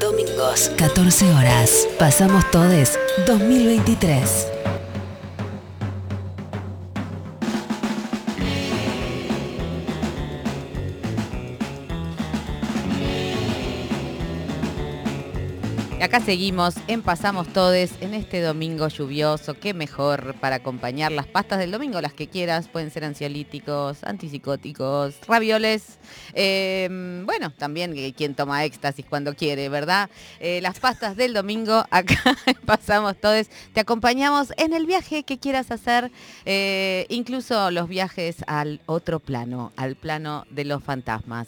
Domingos, 14 horas. Pasamos todes 2023. Acá seguimos en Pasamos Todes en este domingo lluvioso. Qué mejor para acompañar las pastas del domingo, las que quieras. Pueden ser ansiolíticos, antipsicóticos, ravioles. Em, bueno, también quien toma éxtasis cuando quiere, ¿verdad? Eh, las pastas del domingo, acá en Pasamos Todes. Te acompañamos en el viaje que quieras hacer, eh, incluso los viajes al otro plano, al plano de los fantasmas.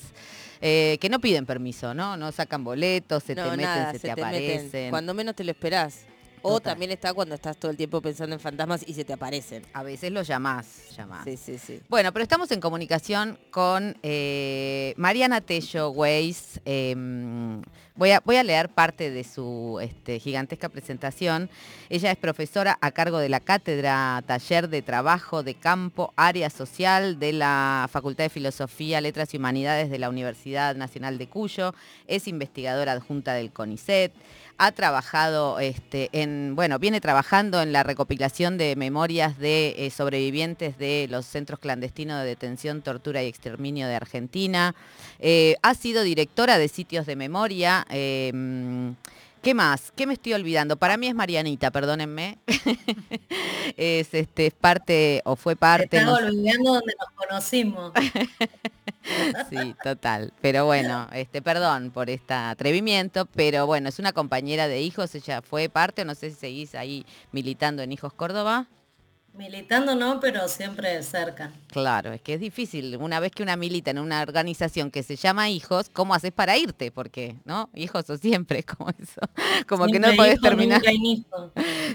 Eh, que no piden permiso, ¿no? No sacan boletos, se te meten, se, te, aparecen. Cuando menos te lo esperás. O también está cuando estás todo el tiempo pensando en fantasmas y se te aparecen. A veces lo llamás, llamás. Sí, sí, sí. Bueno, pero estamos en comunicación con eh, Mariana Tello Weiss. Em, voy, a, voy a leer parte de su este, gigantesca presentación. Ella es profesora a cargo de la cátedra Taller de Trabajo de Campo, Área Social de la Facultad de Filosofía, Letras y Humanidades de la Universidad Nacional de Cuyo. Es investigadora adjunta del CONICET ha trabajado este, en, bueno, viene trabajando en la recopilación de memorias de eh, sobrevivientes de los centros clandestinos de detención, tortura y exterminio de Argentina. Eh, ha sido directora de sitios de memoria. Em, ¿Qué más? ¿Qué me estoy olvidando? Para mí es Marianita, perdónenme. es, este, es parte o fue parte. Estaba olvidando donde nos conocimos. sí, total. Pero bueno, este, perdón por este atrevimiento, pero bueno, es una compañera de hijos, ella fue parte, no sé si seguís ahí militando en Hijos Córdoba. Militando no, pero siempre cerca. Claro, es que es difícil. Una vez que una milita en una organización que se llama Hijos, ¿cómo haces para irte? Porque, ¿no? Hijos o siempre, como eso. Como que no podés terminar.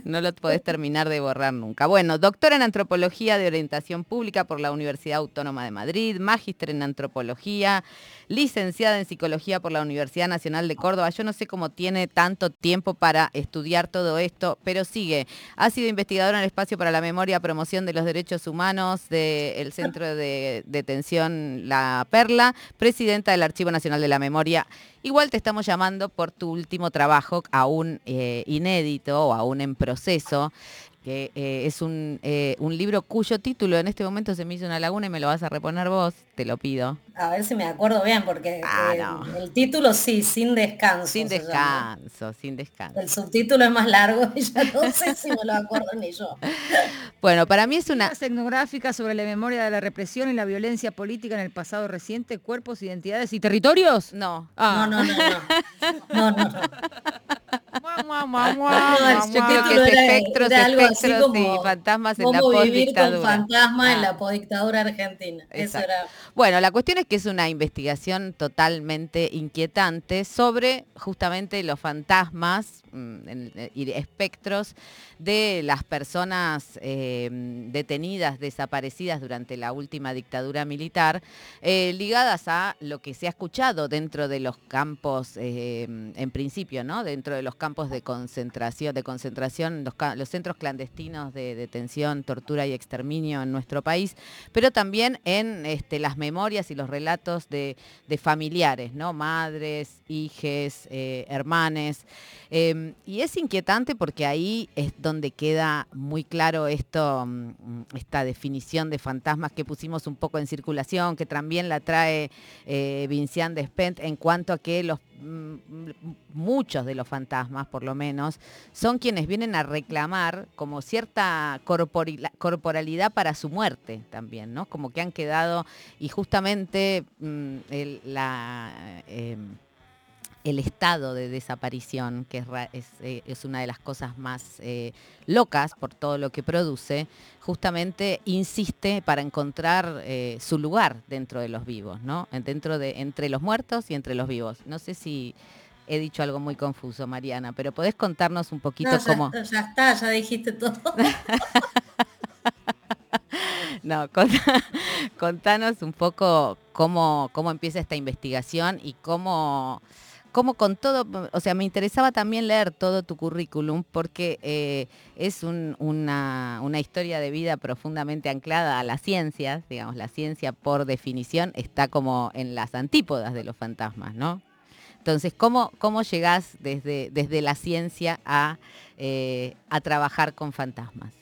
No lo podés terminar de borrar nunca. Bueno, doctora en Antropología de Orientación Pública por la Universidad Autónoma de Madrid, magíster en Antropología, licenciada en Psicología por la Universidad Nacional de Córdoba. Yo no sé cómo tiene tanto tiempo para estudiar todo esto, pero sigue. Ha sido investigadora en el espacio para la memoria, promoción de los derechos humanos del Centro de Detención La Perla, presidenta del Archivo Nacional de la Memoria. Igual te estamos llamando por tu último trabajo, aún eh, inédito o aún en proceso, que eh, es un, eh, un, libro cuyo título en este momento se me hizo una laguna y me lo vas a reponer vos, te lo pido. A ver si me acuerdo bien, porque ah, eh, el título sí, sin descanso. Sin descanso, sin descanso. El subtítulo es más largo y ya no sé si me lo acuerdo ni yo. Bueno, para mí es una... Etnográfica sobre la memoria de la represión y la violencia política en el pasado reciente, cuerpos, identidades y territorios. No. Ah. No, no, no, no. No, no, no. Yo creo que es espectros, espectros y fantasmas en la postdictadura. fantasmas en la ah. postdictadura argentina. Eso era... Bueno, la cuestión es que es una investigación totalmente inquietante sobre justamente los fantasmas mm, y espectros de las personas eh, detenidas, desaparecidas durante la última dictadura militar, eh, ligadas a lo que se ha escuchado dentro de los campos, eh, en principio, ¿no? Dentro de los campos de concentración, de concentración, los, centros clandestinos de detención, tortura y exterminio en nuestro país, pero también en este, las memorias y los relatos de, familiares, ¿no? Madres, hijes, hermanes. Em, y es inquietante porque ahí es donde queda muy claro esto, mm, esta definición de fantasmas que pusimos un poco en circulación, que también la trae eh, Vincian Despent en cuanto a que los mm, muchos de los fantasmas, por lo menos, son quienes vienen a reclamar como cierta corporalidad para su muerte también, ¿no? Como que han quedado, y justamente mm. Em, el estado de desaparición, que es, eh, una de las cosas más eh, locas por todo lo que produce, justamente insiste para encontrar eh, su lugar dentro de los vivos, ¿no? Dentro de, entre los muertos y entre los vivos. No sé si he dicho algo muy confuso, Mariana, pero podés contarnos un poquito no, ya cómo... Ya está, ya dijiste todo. no, contanos un poco cómo, cómo empieza esta investigación y cómo como con todo, o sea, me interesaba también leer todo tu currículum porque eh, es una, historia de vida profundamente anclada a las ciencias, digamos, la ciencia por definición está como en las antípodas de los fantasmas, ¿no? Entonces, ¿cómo, cómo llegás desde, desde la ciencia a, a trabajar con fantasmas?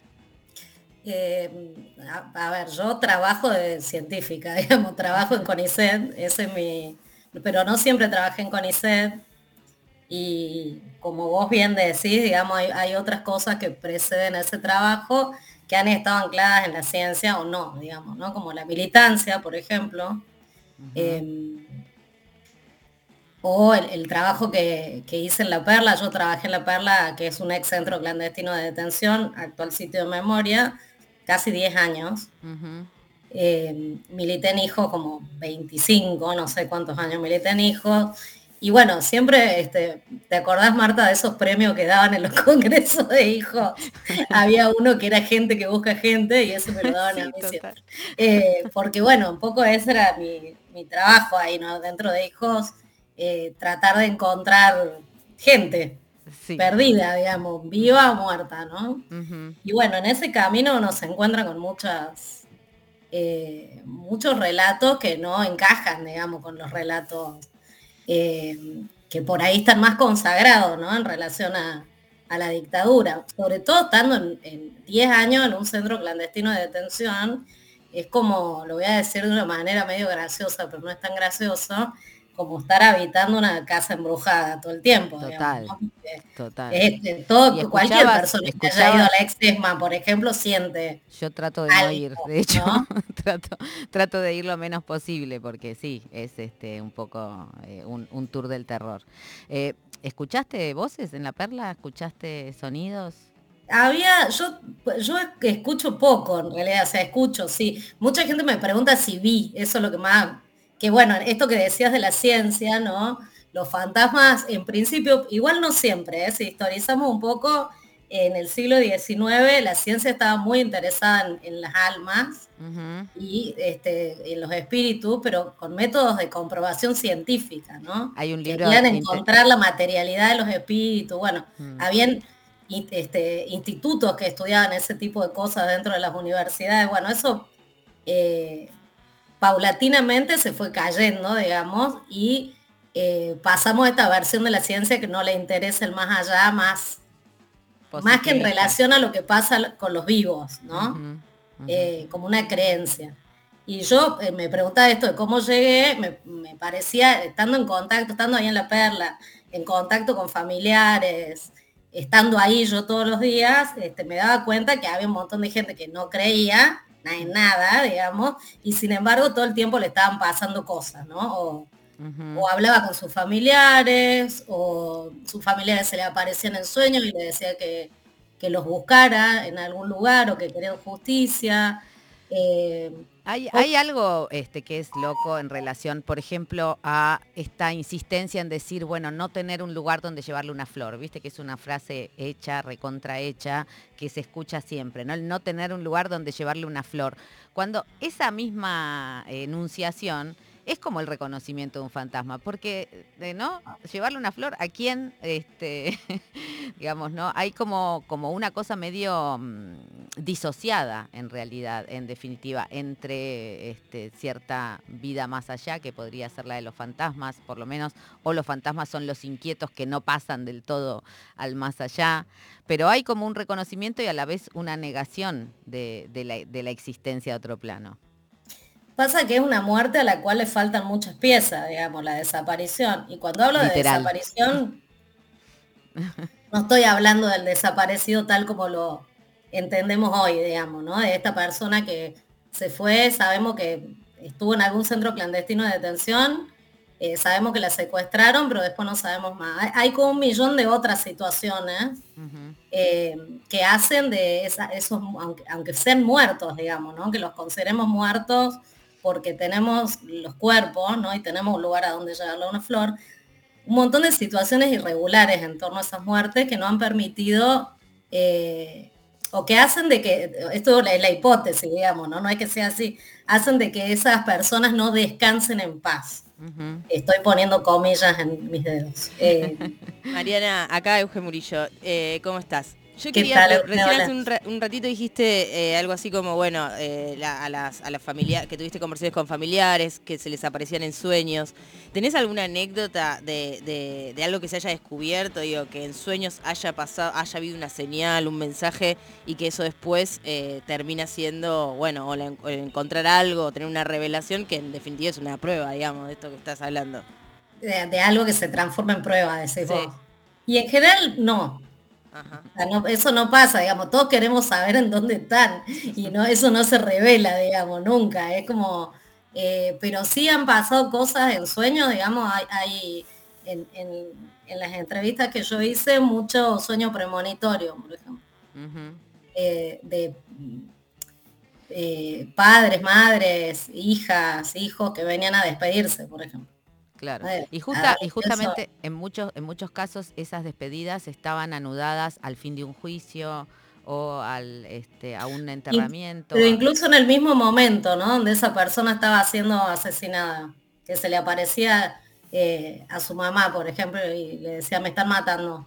a, ver, yo trabajo de científica, digamos, trabajo en CONICET, ese es mi, pero no siempre trabajé en CONICET y como vos bien decís, digamos, hay, otras cosas que preceden ese trabajo que han estado ancladas en la ciencia o no, digamos, ¿no? Como la militancia, por ejemplo, em, o el, trabajo que, hice en La Perla, yo trabajé en La Perla, que es un ex centro clandestino de detención, actual sitio de memoria, casi 10 años. Eh, milité en hijo como 25, no sé cuántos años milité en hijo. Y bueno, siempre, este, ¿te acordás, Marta, de esos premios que daban en los congresos de hijos? Había uno que era gente que busca gente y eso me lo daban a mí siempre. Eh, porque bueno, un poco ese era mi, trabajo ahí, ¿no? Dentro de hijos, eh, tratar de encontrar gente perdida, digamos, viva o muerta, ¿no? Y bueno, en ese camino uno se encuentra con muchas eh, muchos relatos que no encajan, digamos, con los relatos eh, que por ahí están más consagrados, ¿no? En relación a, la dictadura. Sobre todo estando en 10 años en un centro clandestino de detención, es como, lo voy a decir de una manera medio graciosa, pero no es tan gracioso, como estar habitando una casa embrujada todo el tiempo. Total, total. Este, todo, cualquier persona que haya ido a la extesma, por ejemplo, siente. Yo trato de no ir, de hecho, trato, trato de ir lo menos posible, porque sí, es este un poco eh, un, tour del terror. Eh, ¿Escuchaste voces en la perla? ¿Escuchaste sonidos? Había, yo, yo escucho poco en realidad, o sea, escucho, sí. Mucha gente me pregunta si vi, eso es lo que más que bueno, esto que decías de la ciencia, ¿no? Los fantasmas, en principio, igual no siempre, ¿eh? si historizamos un poco, en el siglo XIX la ciencia estaba muy interesada en, las almas y este, en los espíritus, pero con métodos de comprobación científica, ¿no? Hay un libro. Querían encontrar la materialidad de los espíritus. Bueno, mm. habían este, institutos que estudiaban ese tipo de cosas dentro de las universidades. Bueno, eso eh, paulatinamente se fue cayendo, digamos, y eh, pasamos a esta versión de la ciencia que no le interesa el más allá, más, más que en relación a lo que pasa con los vivos, ¿no? Eh, como una creencia. Y yo eh, me preguntaba esto de cómo llegué, me, parecía, estando en contacto, estando ahí en La Perla, en contacto con familiares, estando ahí yo todos los días, este, me daba cuenta que había un montón de gente que no creía nada, digamos, y sin embargo todo el tiempo le estaban pasando cosas, ¿no? O, hablaba con sus familiares, o sus familiares se le aparecían en sueños y le decía que, que los buscara en algún lugar o que querían justicia. Eh, hay, algo este, que es loco en relación, por ejemplo, a esta insistencia en decir, bueno, no tener un lugar donde llevarle una flor, viste que es una frase hecha, recontrahecha, que se escucha siempre, ¿no? El no tener un lugar donde llevarle una flor. Cuando esa misma enunciación es como el reconocimiento de un fantasma, porque, eh, ¿no? Llevarle una flor a quién, este, digamos, ¿no? Hay como, como una cosa medio mm, disociada, en realidad, en definitiva, entre este, cierta vida más allá, que podría ser la de los fantasmas, por lo menos, o los fantasmas son los inquietos que no pasan del todo al más allá, pero hay como un reconocimiento y a la vez una negación de, la, de la existencia de otro plano. Pasa que es una muerte a la cual le faltan muchas piezas, digamos, la desaparición. Y cuando hablo de desaparición, no estoy hablando del desaparecido tal como lo entendemos hoy, digamos, ¿no? De esta persona que se fue, sabemos que estuvo en algún centro clandestino de detención, eh, sabemos que la secuestraron, pero después no sabemos más. Hay, como un millón de otras situaciones eh, que hacen de esos, aunque, aunque, sean muertos, digamos, ¿no? Que los consideremos muertos porque tenemos los cuerpos, ¿no? Y tenemos un lugar a donde llevarle una flor, un montón de situaciones irregulares en torno a esas muertes que no han permitido eh, o que hacen de que, esto es la hipótesis, digamos, ¿no? No es que sea así, hacen de que esas personas no descansen en paz. Estoy poniendo comillas en mis dedos. Eh, Mariana, acá Eugen Murillo, eh, ¿cómo estás? Yo ¿Qué quería, tal, recién hace un, ra- un ratito dijiste eh, algo así como, bueno, eh, la- a las, a las familiares, que tuviste conversaciones con familiares, que se les aparecían en sueños. ¿Tenés alguna anécdota de, de- de algo que se haya descubierto, digo, que en sueños haya pasado, haya habido una señal, un mensaje, y que eso después eh, termina siendo, bueno, o, la en- o encontrar algo, o tener una revelación, que en definitiva es una prueba, digamos, de esto que estás hablando? De, de algo que se transforma en prueba, decís Sí. vos. Y en general, no. Ajá. O sea, no- Eso no pasa, digamos, todos queremos saber en dónde están y no, eso no se revela, digamos, nunca. Es como, eh, pero sí han pasado cosas en sueños, digamos, hay, hay en, en- en las entrevistas que yo hice mucho sueño premonitorio, por ejemplo, eh, de eh, padres, madres, hijas, hijos que venían a despedirse, por ejemplo. Claro. Y, justa, y eso- justamente en muchos, en muchos casos esas despedidas estaban anudadas al fin de un juicio o al, este, a un enterramiento. Pero incluso en el mismo momento, ¿no? Donde esa persona estaba siendo asesinada, que se le aparecía eh, a su mamá, por ejemplo, y le decía, me están matando,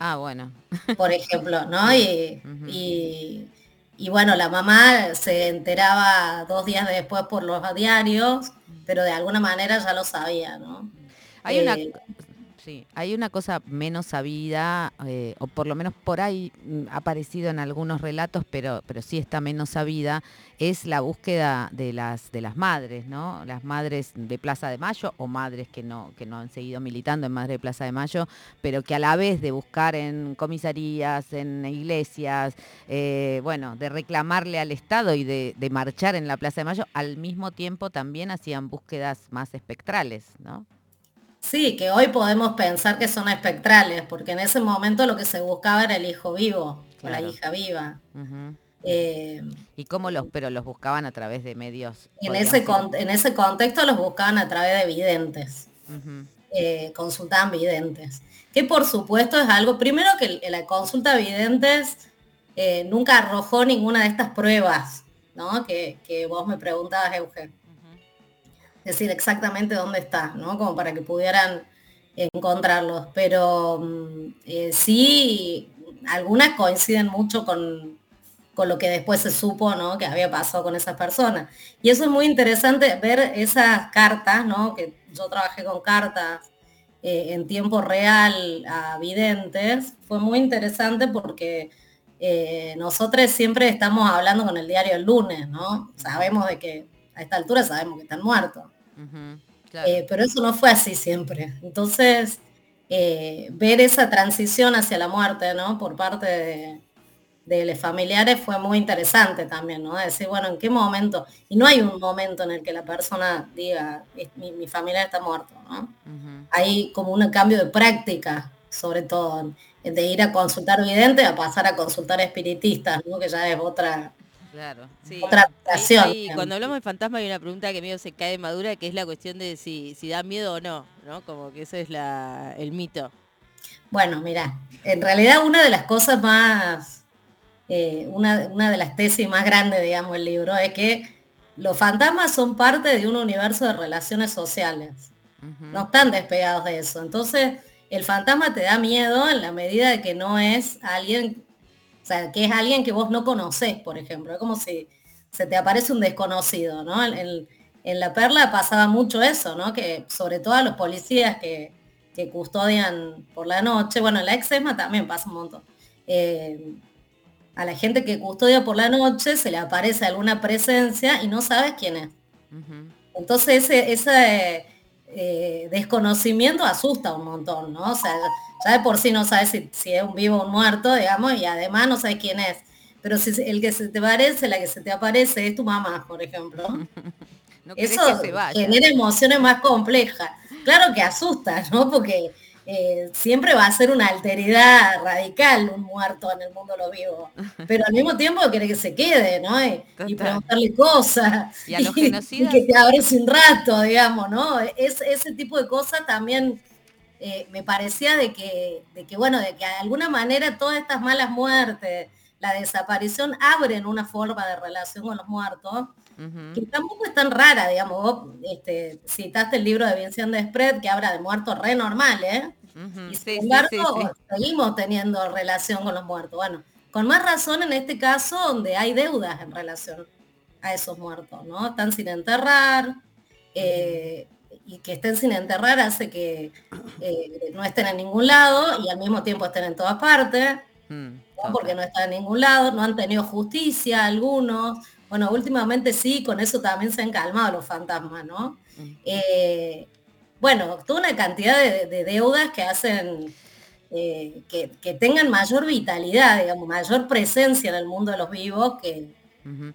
Ah, bueno. por ejemplo, ¿no? Y, y, y bueno, la mamá se enteraba dos días después por los diarios, pero de alguna manera ya lo sabía, ¿no? Hay una, Eh, sí, hay una cosa menos sabida, eh, o por lo menos por ahí mm, ha aparecido en algunos relatos, pero, pero sí está menos sabida, es la búsqueda de las, de las madres, ¿no? Las madres de Plaza de Mayo o madres que no, que no han seguido militando en Madre de Plaza de Mayo, pero que a la vez de buscar en comisarías, en iglesias, eh, bueno, de reclamarle al Estado y de, de marchar en la Plaza de Mayo, al mismo tiempo también hacían búsquedas más espectrales, ¿no? Sí, que hoy podemos pensar que son espectrales, porque en ese momento lo que se buscaba era el hijo vivo, o la hija viva. Eh, ¿Y cómo los, pero los buscaban a través de medios? En ese, con- en ese contexto los buscaban a través de videntes, eh, consultaban videntes. Que por supuesto es algo, primero que la consulta de videntes eh, nunca arrojó ninguna de estas pruebas, ¿no? Que, que vos me preguntabas, Eugen. Decir exactamente dónde está, ¿no? Como para que pudieran encontrarlos. Pero mm, eh, sí, algunas coinciden mucho con, con lo que después se supo, ¿no? Que había pasado con esas personas. Y eso es muy interesante ver esas cartas, ¿no? Que yo trabajé con cartas eh, en tiempo real a videntes. Fue muy interesante porque eh, nosotros siempre estamos hablando con el diario el lunes, ¿no? Sabemos de que a esta altura sabemos que están muertos. Claro. Eh, pero eso no fue así siempre. Entonces, eh, ver esa transición hacia la muerte, ¿no? Por parte de, de los familiares fue muy interesante también, ¿no? Decir, bueno, ¿en qué momento? Y no hay un momento en el que la persona diga, "Es- mi, mi familiar está muerto, ¿no? Hay como un cambio de práctica, sobre todo, de ir a consultar vidente a pasar a consultar espiritistas, ¿no? Que ya es otra, Claro. Sí. otra ahí, digamos. cuando hablamos de fantasma hay una pregunta que medio se cae de madura, que es la cuestión de si, si da miedo o no, ¿no? Como que ese es la, el mito. Bueno, mira, en realidad una de las cosas más, eh, una, una de las tesis más grandes, digamos, del libro, es que los fantasmas son parte de un universo de relaciones sociales. No están despegados de eso. Entonces, el fantasma te da miedo en la medida de que no es alguien, sea, que es alguien que vos no conocés, por ejemplo. Es como si se te aparece un desconocido, ¿no? En, La Perla pasaba mucho eso, ¿no? Que sobre todo a los policías que, que custodian por la noche, bueno, en la exesma también pasa un montón. Eh, a la gente que custodia por la noche se le aparece alguna presencia y no sabes quién es. Entonces ese, ese eh, desconocimiento asusta un montón, ¿no? O sea, ya de por sí no sabes si, si es un vivo o un muerto, digamos, y además no sabes quién es. Pero si el que se te parece, la que se te aparece es tu mamá, por ejemplo. No Eso que se vaya. genera emociones más complejas. Claro que asusta, ¿no? Porque eh, siempre va a ser una alteridad radical un muerto en el mundo de los vivos. Pero al mismo tiempo quiere que se quede, ¿no? Y, y preguntarle cosas. Y a los y genocidas- que te abrece un rato, digamos, ¿no? Es, ese tipo de cosas también eh, me parecía de que, de que, bueno, de que de alguna manera todas estas malas muertes, la desaparición, abren una forma de relación con los muertos que tampoco es tan rara, digamos, vos este, citaste el libro de Vincent Desprez que habla de muertos re normales, Y sin sí, embargo, sí, sí. seguimos teniendo relación con los muertos. Bueno, con más razón en este caso donde hay deudas en relación a esos muertos, ¿no? Están sin enterrar, eh, y que estén sin enterrar hace que eh, no estén en ningún lado y al mismo tiempo estén en todas partes, Mm, ¿no? porque no están en ningún lado, no han tenido justicia algunos. Bueno, últimamente sí, con eso también se han calmado los fantasmas, ¿no? Mm. Eh, bueno, toda una cantidad de, de deudas que hacen eh, que, que tengan mayor vitalidad, digamos, mayor presencia en el mundo de los vivos que,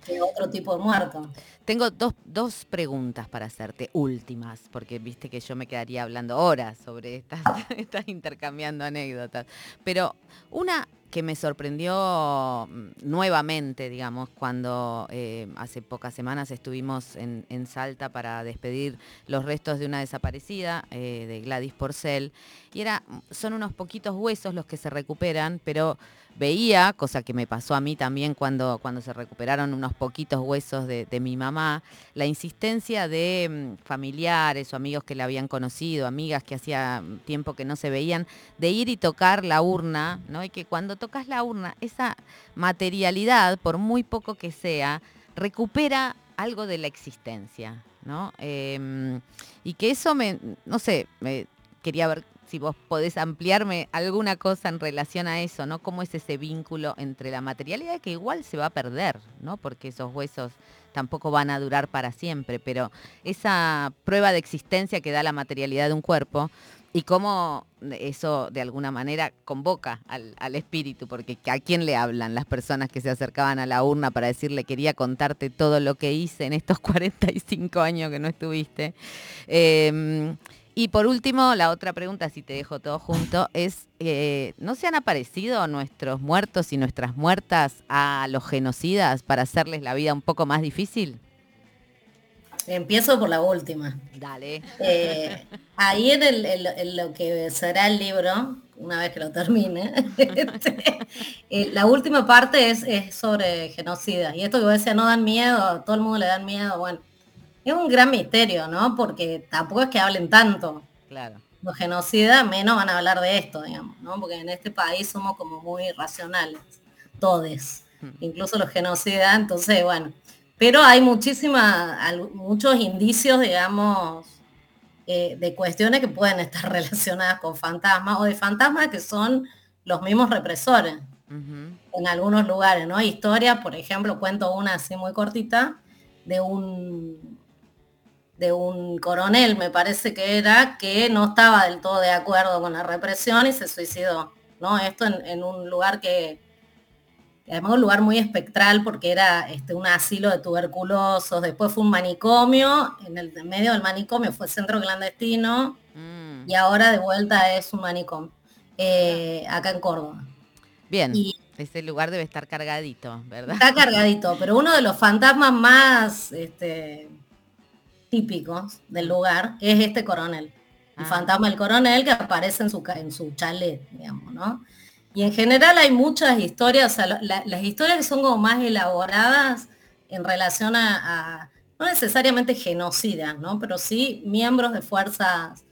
que otro tipo de muertos. Tengo dos, dos preguntas para hacerte, últimas, porque viste que yo me quedaría hablando horas sobre estas, estas intercambiando anécdotas. Pero una que me sorprendió mm, nuevamente, digamos, cuando eh, hace pocas semanas estuvimos en, Salta para despedir los restos de una desaparecida, eh, de Gladys Porcel, y era, son unos poquitos huesos los que se recuperan, pero veía, cosa que me pasó a mí también cuando, cuando se recuperaron unos poquitos huesos de, mi mamá, la insistencia de mm, familiares o amigos que la habían conocido, amigas que hacía mm, tiempo que no se veían, de ir y tocar la urna, ¿no? Y que cuando tocas la urna, esa materialidad, por muy poco que sea, recupera algo de la existencia, ¿no? Em, y que eso me, no sé, me quería ver si vos podés ampliarme alguna cosa en relación a eso, ¿no? ¿Cómo es ese vínculo entre la materialidad que igual se va a perder, ¿no? Porque esos huesos tampoco van a durar para siempre, pero esa prueba de existencia que da la materialidad de un cuerpo y cómo eso de alguna manera convoca al, al espíritu, porque ¿a quién le hablan las personas que se acercaban a la urna para decirle quería contarte todo lo que hice en estos 45 años que no estuviste? Eh, y por último, la otra pregunta, si te dejo todo junto, es, eh, ¿no se han aparecido nuestros muertos y nuestras muertas a los genocidas para hacerles la vida un poco más difícil? Empiezo por la última. Dale. Eh, ahí en, el- en lo- en lo que será el libro, una vez que lo termine, este, eh, la última parte es, es sobre genocida. Y esto que vos decías, no dan miedo, a todo el mundo le dan miedo, bueno, es un gran misterio, ¿no? Porque tampoco es que hablen tanto. Claro. Los genocidas menos van a hablar de esto, digamos, ¿no? Porque en este país somos como muy racionales, todes, incluso los genocidas, entonces, bueno. Pero hay muchísimas, muchos indicios, digamos, eh, de cuestiones que pueden estar relacionadas con fantasmas o de fantasmas que son los mismos represores en algunos lugares, ¿no? Hay historias, por ejemplo, cuento una así muy cortita, de un de un coronel, me parece que era, que no estaba del todo de acuerdo con la represión y se suicidó, ¿no? Esto en, en un lugar que, además un lugar muy espectral porque era este, un asilo de tuberculosos, después fue un manicomio, en el en medio del manicomio fue centro clandestino Mm. y ahora de vuelta es un manicomio, eh, acá en Córdoba. Bien, Y ese lugar debe estar cargadito, ¿verdad? Está cargadito, pero uno de los fantasmas más este, típicos del lugar es este coronel. El Ah. fantasma del coronel que aparece en su, en su chalet, digamos, ¿no? Y en general hay muchas historias, o sea, la- las historias que son como más elaboradas en relación a, a- no necesariamente genocidas, ¿no? Pero sí miembros de fuerzas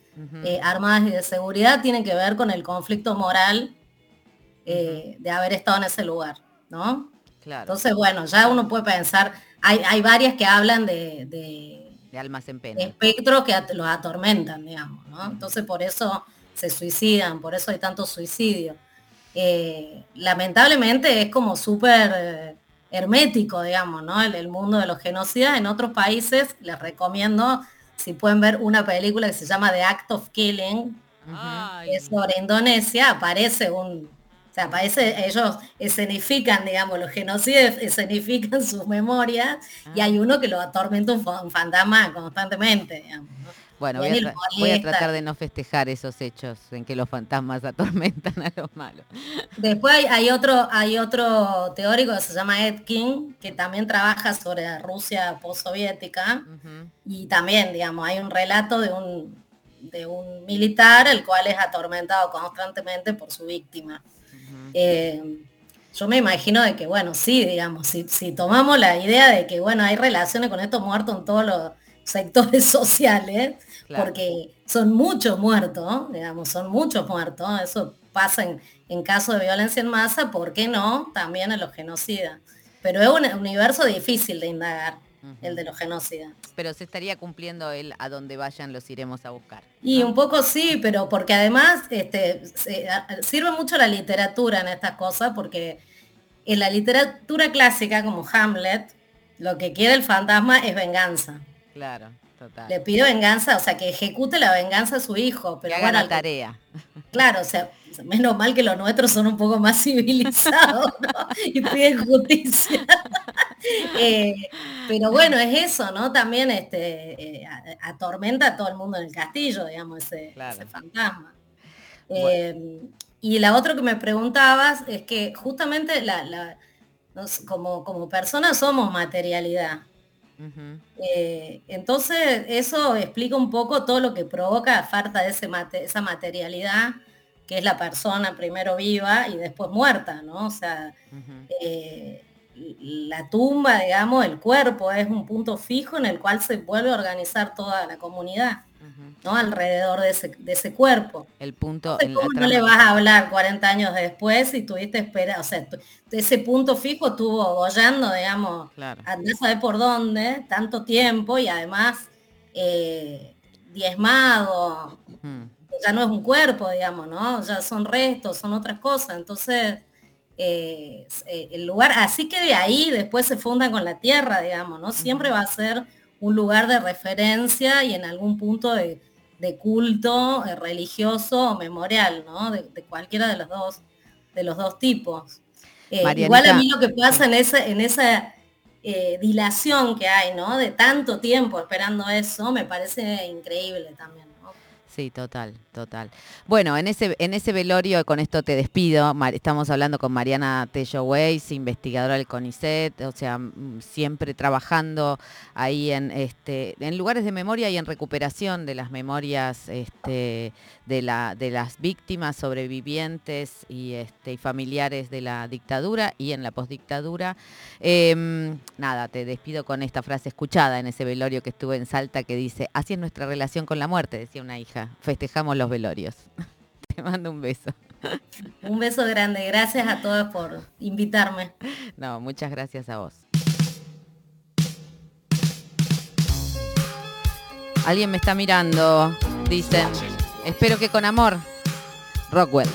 eh, armadas y de seguridad tienen que ver con el conflicto moral eh, de haber estado en ese lugar, ¿no? claro, Entonces, bueno, ya uno puede pensar, hay, hay varias que hablan de, de de almas en pena. espectros que at- los atormentan, digamos, ¿no? Entonces, por eso se suicidan, por eso hay tanto suicidio. Eh, lamentablemente es como súper eh, hermético, digamos, ¿no? El, el mundo de los genocidas. En otros países les recomiendo, si pueden ver una película que se llama The Act of Killing, que es sobre Indonesia, aparece un, o sea, aparece, ellos escenifican, digamos, los genocidas escenifican sus memorias y hay uno que lo atormenta un, fa- un fantasma constantemente, digamos. ¿no? Bueno, voy a, voy tratar de no festejar esos hechos en que los fantasmas atormentan a los malos. Después hay, hay otro, hay otro teórico que se llama Ed King, que también trabaja sobre la Rusia postsoviética. Ujú. Y también, digamos, hay un relato de un, de un militar el cual es atormentado constantemente por su víctima. Eh, yo me imagino de que, bueno, sí, digamos, si, si tomamos la idea de que, bueno, hay relaciones con estos muertos en todos los, sectores sociales, porque son muchos muertos, digamos, son muchos muertos, eso pasa en, en caso de violencia en masa, ¿por qué no? También en los genocidas. Pero es un universo difícil de indagar, el de los genocidas. Pero se estaría cumpliendo el a donde vayan los iremos a buscar. Y un poco sí, pero porque además este, sirve mucho la literatura en estas cosas, porque en la literatura clásica, como Hamlet, lo que quiere el fantasma es venganza. Claro, total. Le pide venganza, o sea, que ejecute la venganza a su hijo. Pero que haga la tarea. Claro, o sea, menos mal que los nuestros son un poco más civilizados y piden justicia. Eh, pero bueno, es eso, ¿no? También este, eh, atormenta a todo el mundo en el castillo, digamos, ese, fantasma. Eh, y la otra que me preguntabas es que justamente la, como, como personas somos materialidad. entonces eso explica un poco todo lo que provoca falta de ese esa materialidad que es la persona primero viva y después muerta, ¿no? O sea, eh, la tumba, digamos, el cuerpo es un punto fijo en el cual se vuelve a organizar toda la comunidad, ¿no? Alrededor de ese, cuerpo. El punto... ¿Cómo no le vas a hablar 40 años después y tuviste espera, o sea, ese punto fijo estuvo bollando, digamos, claro. a saber por dónde, tanto tiempo y además eh, diezmado ya no es un cuerpo, digamos, ¿no? Ya son restos, son otras cosas. Entonces, eh, eh, el lugar, así que de ahí después se funda con la tierra, digamos, ¿no? Siempre va a ser un lugar de referencia y en algún punto de, culto eh, religioso o memorial, ¿no? De, cualquiera de los dos, de los dos tipos. igual a mí lo que pasa en esa, en esa dilación que hay, ¿no? De tanto tiempo esperando eso, me parece increíble también. Sí, total, total. Bueno, en ese, en ese velorio, con esto te despido, estamos hablando con Mariana Tello Weiss, investigadora del CONICET, o sea, siempre trabajando ahí en, este, en lugares de memoria y en recuperación de las memorias este, de, la, de las víctimas, sobrevivientes y, este, y familiares de la dictadura y en la postdictadura. Em, nada, te despido con esta frase escuchada en ese velorio que estuve en Salta que dice, así es nuestra relación con la muerte, decía una hija festejamos los velorios. Te mando un beso. Un beso grande, gracias a todos por invitarme. No, muchas gracias a vos. Alguien me está mirando, dicen. Espero que con amor. Rockwell.